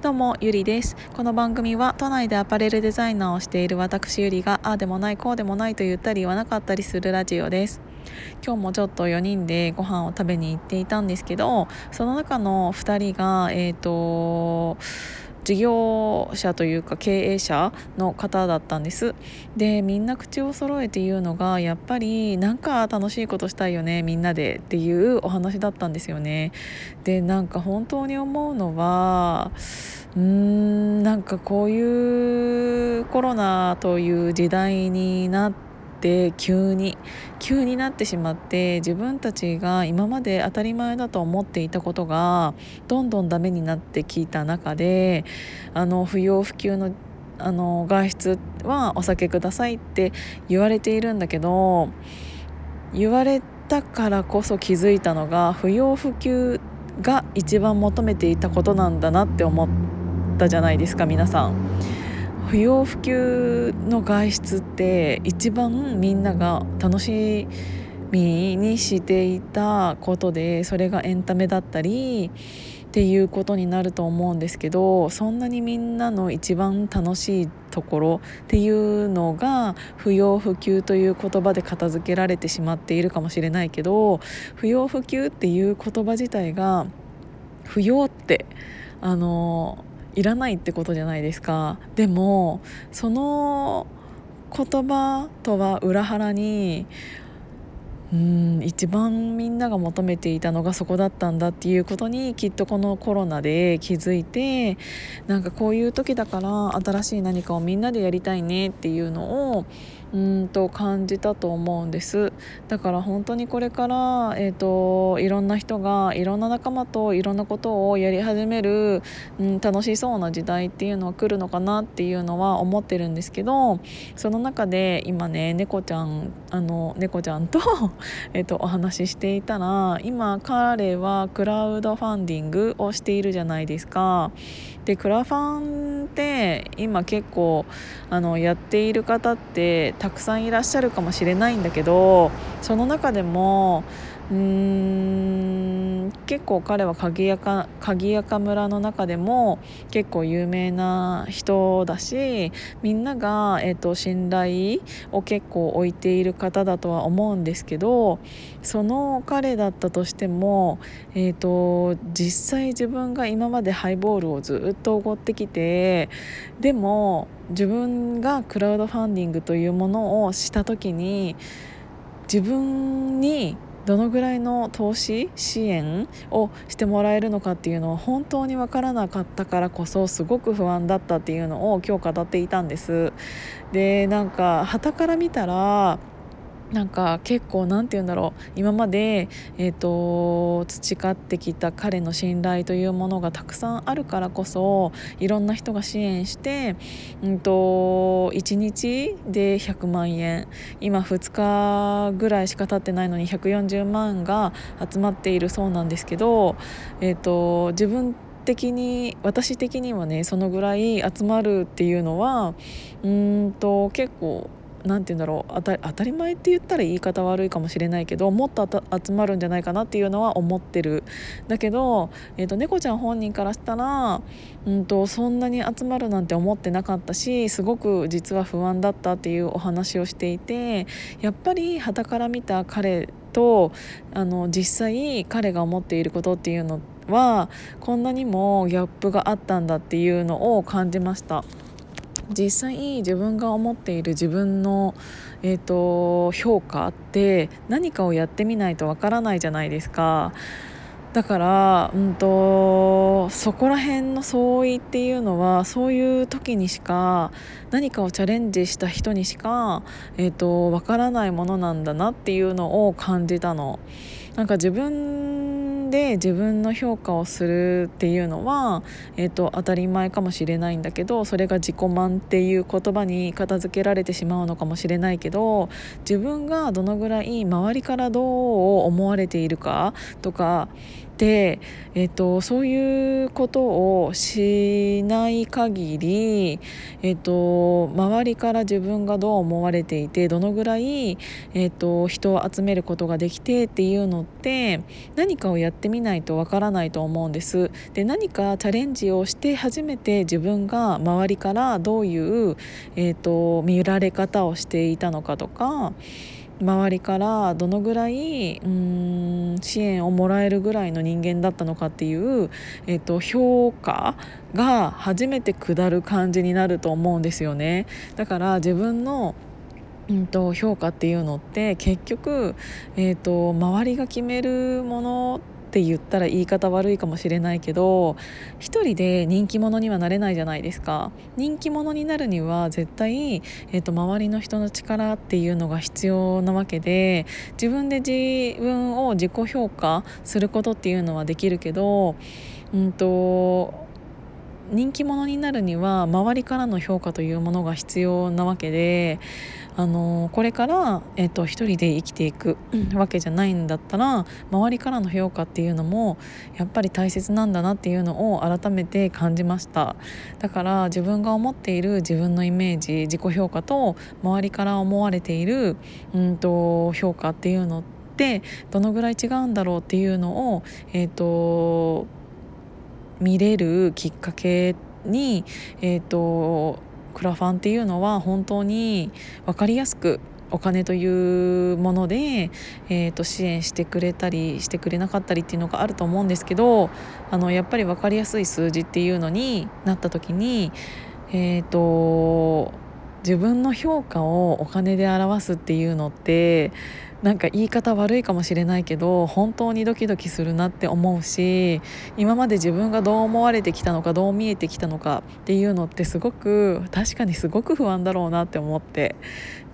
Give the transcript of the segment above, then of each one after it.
どうもゆりです。この番組は都内でアパレルデザイナーをしている私ゆりがああでもないこうでもないと言ったり言わなかったりするラジオです。今日もちょっと4人でご飯を食べに行っていたんですけどその中の2人がえっ、ー、と事業者というか経営者の方だったんです。でみんな口を揃えて言うのがやっぱりなんか楽しいことしたいよねみんなでっていうお話だったんですよね。でなんか本当に思うのはうーんなんかこういうコロナという時代になってって急に急になってしまって自分たちが今まで当たり前だと思っていたことがどんどんダメになってきた中であの不要不急のあの外出はお酒くださいって言われているんだけど言われたからこそ気づいたのが不要不急が一番求めていたことなんだなって思ったじゃないですか皆さん。不要不急の外出って一番みんなが楽しみにしていたことでそれがエンタメだったりっていうことになると思うんですけどそんなにみんなの一番楽しいところっていうのが不要不急という言葉で片付けられてしまっているかもしれないけど不要不急っていう言葉自体が不要ってあのいらないってことじゃないですか。でもその言葉とは裏腹にうん一番みんなが求めていたのがそこだったんだっていうことにきっとこのコロナで気づいてなんかこういう時だから新しい何かをみんなでやりたいねっていうのをうんと感じたと思うんです。だから本当にこれから、えーと、いろんな人がいろんな仲間といろんなことをやり始める、うん、楽しそうな時代っていうのは来るのかなっていうのは思ってるんですけどその中で今ね猫ちゃんあの猫ちゃんとえーとお話ししていたら今彼はクラウドファンディングをしているじゃないですか。でクラファンって今結構あのやっている方ってたくさんいらっしゃるかもしれないんだけどその中でもうーん結構彼は鍵やか鍵やか村の中でも結構有名な人だしみんなが、えーと、信頼を結構置いている方だとは思うんですけどその彼だったとしても、えーと、実際自分が今までハイボールをずっとおごってきてでも自分がクラウドファンディングというものをした時に自分にどのぐらいの投資支援をしてもらえるのかっていうのは本当に分からなかったからこそすごく不安だったっていうのを今日語っていたんです。でなんか旗から見たらなんか結構何て言うんだろう。今まで、えーと、培ってきた彼の信頼というものがたくさんあるからこそいろんな人が支援して、うんと、1日で100万円今2日ぐらいしか経ってないのに140万が集まっているそうなんですけど、えーと自分的に私的にはねそのぐらい集まるっていうのはうんと結構何て言うんだろう当たり前って言ったら言い方悪いかもしれないけどもっと集まるんじゃないかなっていうのは思ってるだけど、えーと、猫ちゃん本人からしたら、うんと、そんなに集まるなんて思ってなかったしすごく実は不安だったっていうお話をしていてやっぱり傍から見た彼とあの実際彼が思っていることっていうのはこんなにもギャップがあったんだっていうのを感じました。実際自分が思っている自分の、えーと、評価って何かをやってみないとわからないじゃないですか。だから、うんと、そこら辺の相違っていうのはそういう時にしか何かをチャレンジした人にしか、えーと、わからないものなんだなっていうのを感じたの。なんか自分で自分の評価をするっていうのは、えーと、当たり前かもしれないんだけどそれが自己満っていう言葉に片付けられてしまうのかもしれないけど自分がどのぐらい周りからどう思われているかとかで、えーと、そういうことをしない限り、えーと、周りから自分がどう思われていてどのぐらい、えーと人を集めることができてっていうのって何かをやってみないとわからないと思うんです。で何かチャレンジをして初めて自分が周りからどういう、えーと見られ方をしていたのかとか周りからどのぐらいうん支援をもらえるぐらいの人間だったのかっていう、えーと、評価が初めて下る感じになると思うんですよね。だから自分のうんと評価っていうのって結局、えーと周りが決めるものって言ったら言い方悪いかもしれないけど一人で人気者にはなれないじゃないですか。人気者になるには絶対、えーと、周りの人の力っていうのが必要なわけで自分で自分を自己評価することっていうのはできるけどうんと人気者になるには周りからの評価というものが必要なわけであのこれから、えーと、一人で生きていくわけじゃないんだったら周りからの評価っていうのもやっぱり大切なんだなっていうのを改めて感じました。だから自分が思っている自分のイメージ自己評価と周りから思われている、うんと、評価っていうのってどのぐらい違うんだろうっていうのを、えーと、見れるきっかけに、えーとクラファンっていうのは本当に分かりやすくお金というもので、えー、と支援してくれたりしてくれなかったりっていうのがあると思うんですけどあのやっぱり分かりやすい数字っていうのになった時に、えーと自分の評価をお金で表すっていうのってなんか言い方悪いかもしれないけど本当にドキドキするなって思うし今まで自分がどう思われてきたのかどう見えてきたのかっていうのってすごく確かにすごく不安だろうなって思って。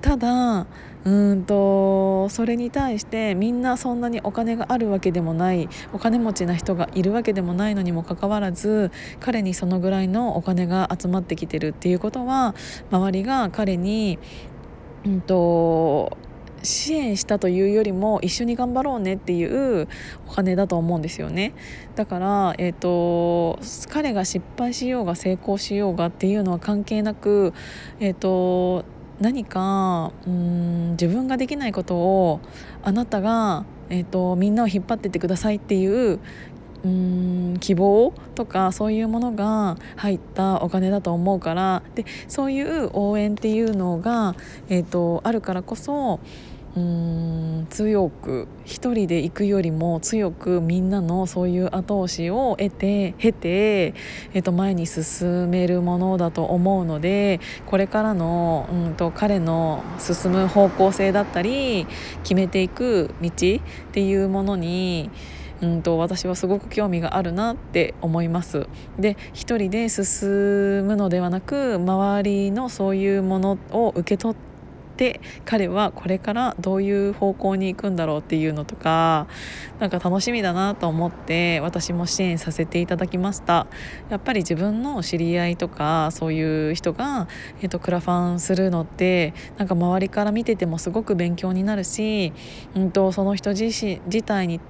ただうんとそれに対してみんなそんなにお金があるわけでもないお金持ちな人がいるわけでもないのにもかかわらず彼にそのぐらいのお金が集まってきてるっていうことは周りが彼にうんと支援したというよりも一緒に頑張ろうねっていうお金だと思うんですよね。だから、えーと、彼が失敗しようが成功しようがっていうのは関係なく、えーと、何かうん自分ができないことをあなたが、えーとみんなを引っ張ってってくださいっていううん希望とかそういうものが入ったお金だと思うから。でそういう応援っていうのが、えーと、あるからこそうん強く一人で行くよりも強くみんなのそういう後押しを得て経て、えー、と前に進めるものだと思うのでこれからのうんと彼の進む方向性だったり決めていく道っていうものにうんと私はすごく興味があるなって思います。で一人で進むのではなく周りのそういうものを受け取って彼はこれからどういう方向に行くんだろうっていうのとかなんか楽しみだなと思って私も支援させていただきました。やっぱり自分の知り合いとかそういう人が、えーと、クラファンするのってなんか周りから見ててもすごく勉強になるし、うんとその人自身自体に、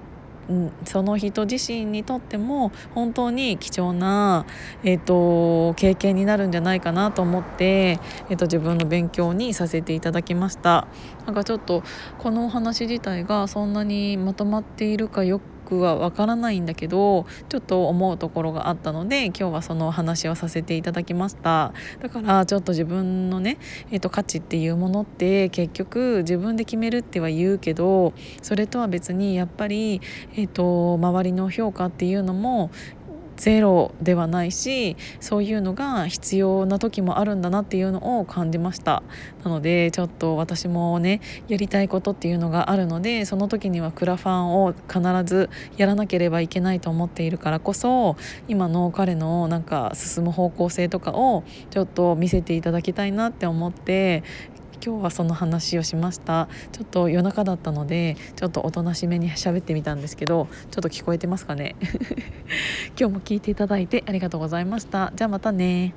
その人自身にとっても本当に貴重な、えーと、経験になるんじゃないかなと思って、えーと、自分の勉強にさせていただきました。なんかちょっとこのお話自体がそんなにまとまっているかよくくはわからないんだけどちょっと思うところがあったので今日はそのお話をさせていただきました。だからちょっと自分のね、えーと、価値っていうものって結局自分で決めるっては言うけどそれとは別にやっぱり、えーと周りの評価っていうのもゼロではないしそういうのが必要な時もあるんだなっていうのを感じました。なのでちょっと私もねやりたいことっていうのがあるのでその時にはクラファンを必ずやらなければいけないと思っているからこそ今の彼のなんか進む方向性とかをちょっと見せていただきたいなって思って今日はその話をしました。ちょっと夜中だったのでちょっとおとなしめに喋ってみたんですけどちょっと聞こえてますかね？今日も聞いていただいてありがとうございました。じゃあまたね。